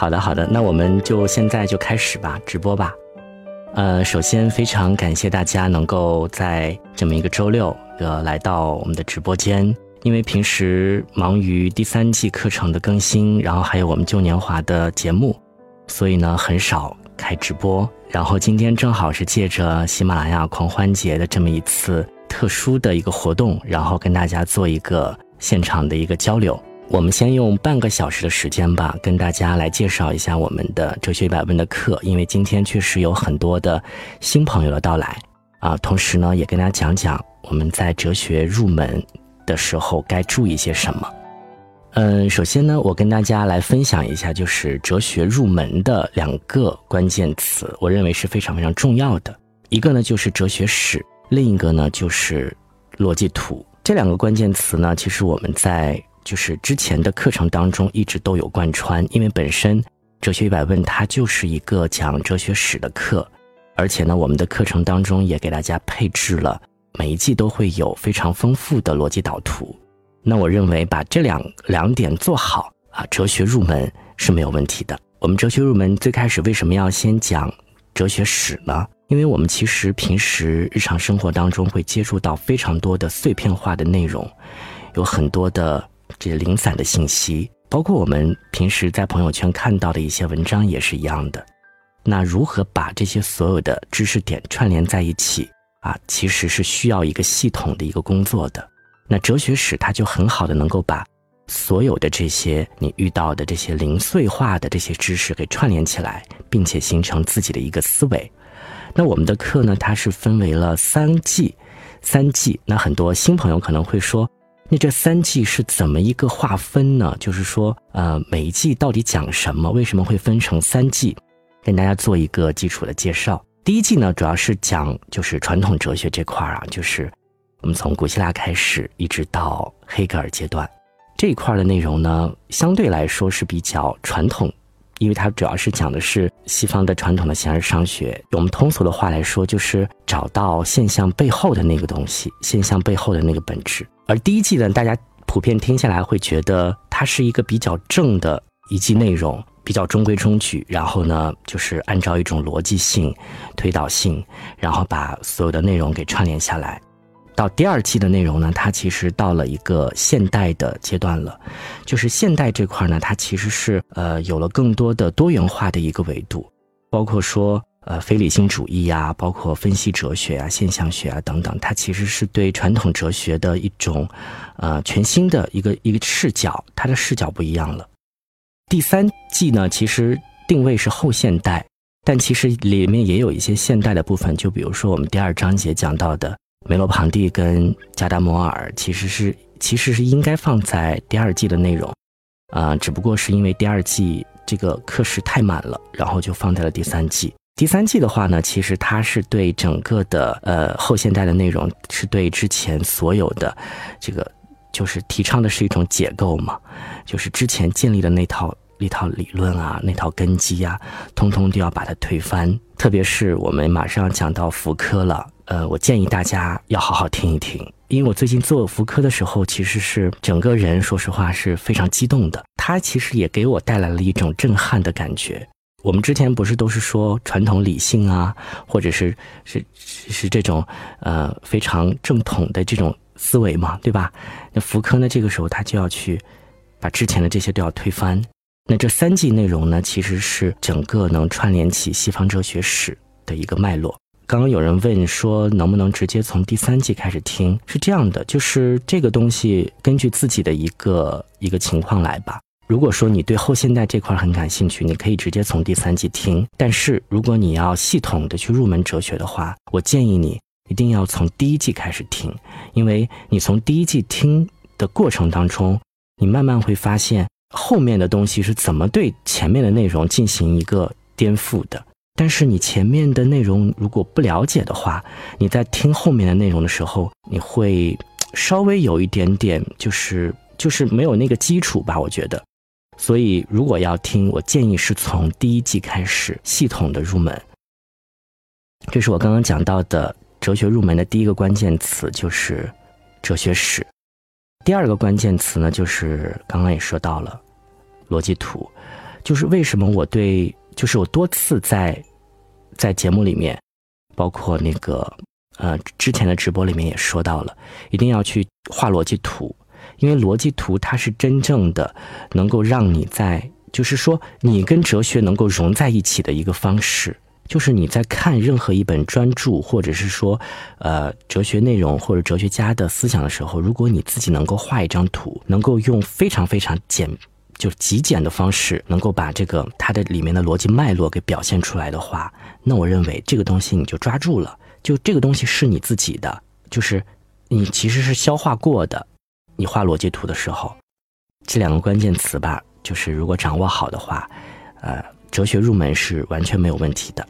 好的，好的，那我们就现在就开始吧，直播吧。呃，首先非常感谢大家能够在这么一个周六呃来到我们的直播间，因为平时忙于第三季课程的更新，然后还有我们旧年华的节目，所以呢很少开直播。然后今天正好是借着喜马拉雅狂欢节的这么一次特殊的一个活动，然后跟大家做一个现场的一个交流。我们先用半个小时的时间吧，跟大家来介绍一下我们的哲学一百问的课。因为今天确实有很多的新朋友的到来啊，同时呢，也跟大家讲讲我们在哲学入门的时候该注意些什么。嗯，首先呢，我跟大家来分享一下，就是哲学入门的两个关键词，我认为是非常非常重要的。一个呢就是哲学史，另一个呢就是逻辑图。这两个关键词呢，其实我们在就是之前的课程当中一直都有贯穿，因为本身《哲学一百问》它就是一个讲哲学史的课，而且呢，我们的课程当中也给大家配置了每一季都会有非常丰富的逻辑导图。那我认为把这两两点做好啊，哲学入门是没有问题的。我们哲学入门最开始为什么要先讲哲学史呢？因为我们其实平时日常生活当中会接触到非常多的碎片化的内容，有很多的。这些零散的信息，包括我们平时在朋友圈看到的一些文章也是一样的。那如何把这些所有的知识点串联在一起啊？其实是需要一个系统的一个工作的。那哲学史它就很好的能够把所有的这些你遇到的这些零碎化的这些知识给串联起来，并且形成自己的一个思维。那我们的课呢，它是分为了三季，三季。那很多新朋友可能会说。那这三季是怎么一个划分呢？就是说，呃，每一季到底讲什么？为什么会分成三季？跟大家做一个基础的介绍。第一季呢，主要是讲就是传统哲学这块儿啊，就是我们从古希腊开始，一直到黑格尔阶段这一块的内容呢，相对来说是比较传统，因为它主要是讲的是西方的传统的形而上学。我们通俗的话来说，就是找到现象背后的那个东西，现象背后的那个本质。而第一季呢，大家普遍听下来会觉得它是一个比较正的一季内容，比较中规中矩。然后呢，就是按照一种逻辑性、推导性，然后把所有的内容给串联下来。到第二季的内容呢，它其实到了一个现代的阶段了，就是现代这块呢，它其实是呃有了更多的多元化的一个维度，包括说。呃，非理性主义呀，包括分析哲学啊、现象学啊等等，它其实是对传统哲学的一种，呃，全新的一个一个视角，它的视角不一样了。第三季呢，其实定位是后现代，但其实里面也有一些现代的部分，就比如说我们第二章节讲到的梅洛庞蒂跟加达摩尔，其实是其实是应该放在第二季的内容，啊，只不过是因为第二季这个课时太满了，然后就放在了第三季。第三季的话呢，其实它是对整个的呃后现代的内容，是对之前所有的这个就是提倡的是一种解构嘛，就是之前建立的那套那套理论啊，那套根基啊，通通都要把它推翻。特别是我们马上要讲到福柯了，呃，我建议大家要好好听一听，因为我最近做福柯的时候，其实是整个人说实话是非常激动的，他其实也给我带来了一种震撼的感觉。我们之前不是都是说传统理性啊，或者是是是这种呃非常正统的这种思维嘛，对吧？那福柯呢，这个时候他就要去把之前的这些都要推翻。那这三季内容呢，其实是整个能串联起西方哲学史的一个脉络。刚刚有人问说，能不能直接从第三季开始听？是这样的，就是这个东西根据自己的一个一个情况来吧。如果说你对后现代这块很感兴趣，你可以直接从第三季听。但是如果你要系统的去入门哲学的话，我建议你一定要从第一季开始听，因为你从第一季听的过程当中，你慢慢会发现后面的东西是怎么对前面的内容进行一个颠覆的。但是你前面的内容如果不了解的话，你在听后面的内容的时候，你会稍微有一点点就是就是没有那个基础吧，我觉得。所以，如果要听，我建议是从第一季开始系统的入门。这是我刚刚讲到的哲学入门的第一个关键词，就是哲学史。第二个关键词呢，就是刚刚也说到了逻辑图。就是为什么我对，就是我多次在在节目里面，包括那个呃之前的直播里面也说到了，一定要去画逻辑图，因为逻辑图它是真正的能够让你在，就是说你跟哲学能够融在一起的一个方式。就是你在看任何一本专著，或者是说，呃，哲学内容或者哲学家的思想的时候，如果你自己能够画一张图，能够用非常非常简，就极简的方式，能够把这个它的里面的逻辑脉络给表现出来的话，那我认为这个东西你就抓住了，就这个东西是你自己的，就是你其实是消化过的。你画逻辑图的时候，这两个关键词吧，就是如果掌握好的话，呃，哲学入门是完全没有问题的。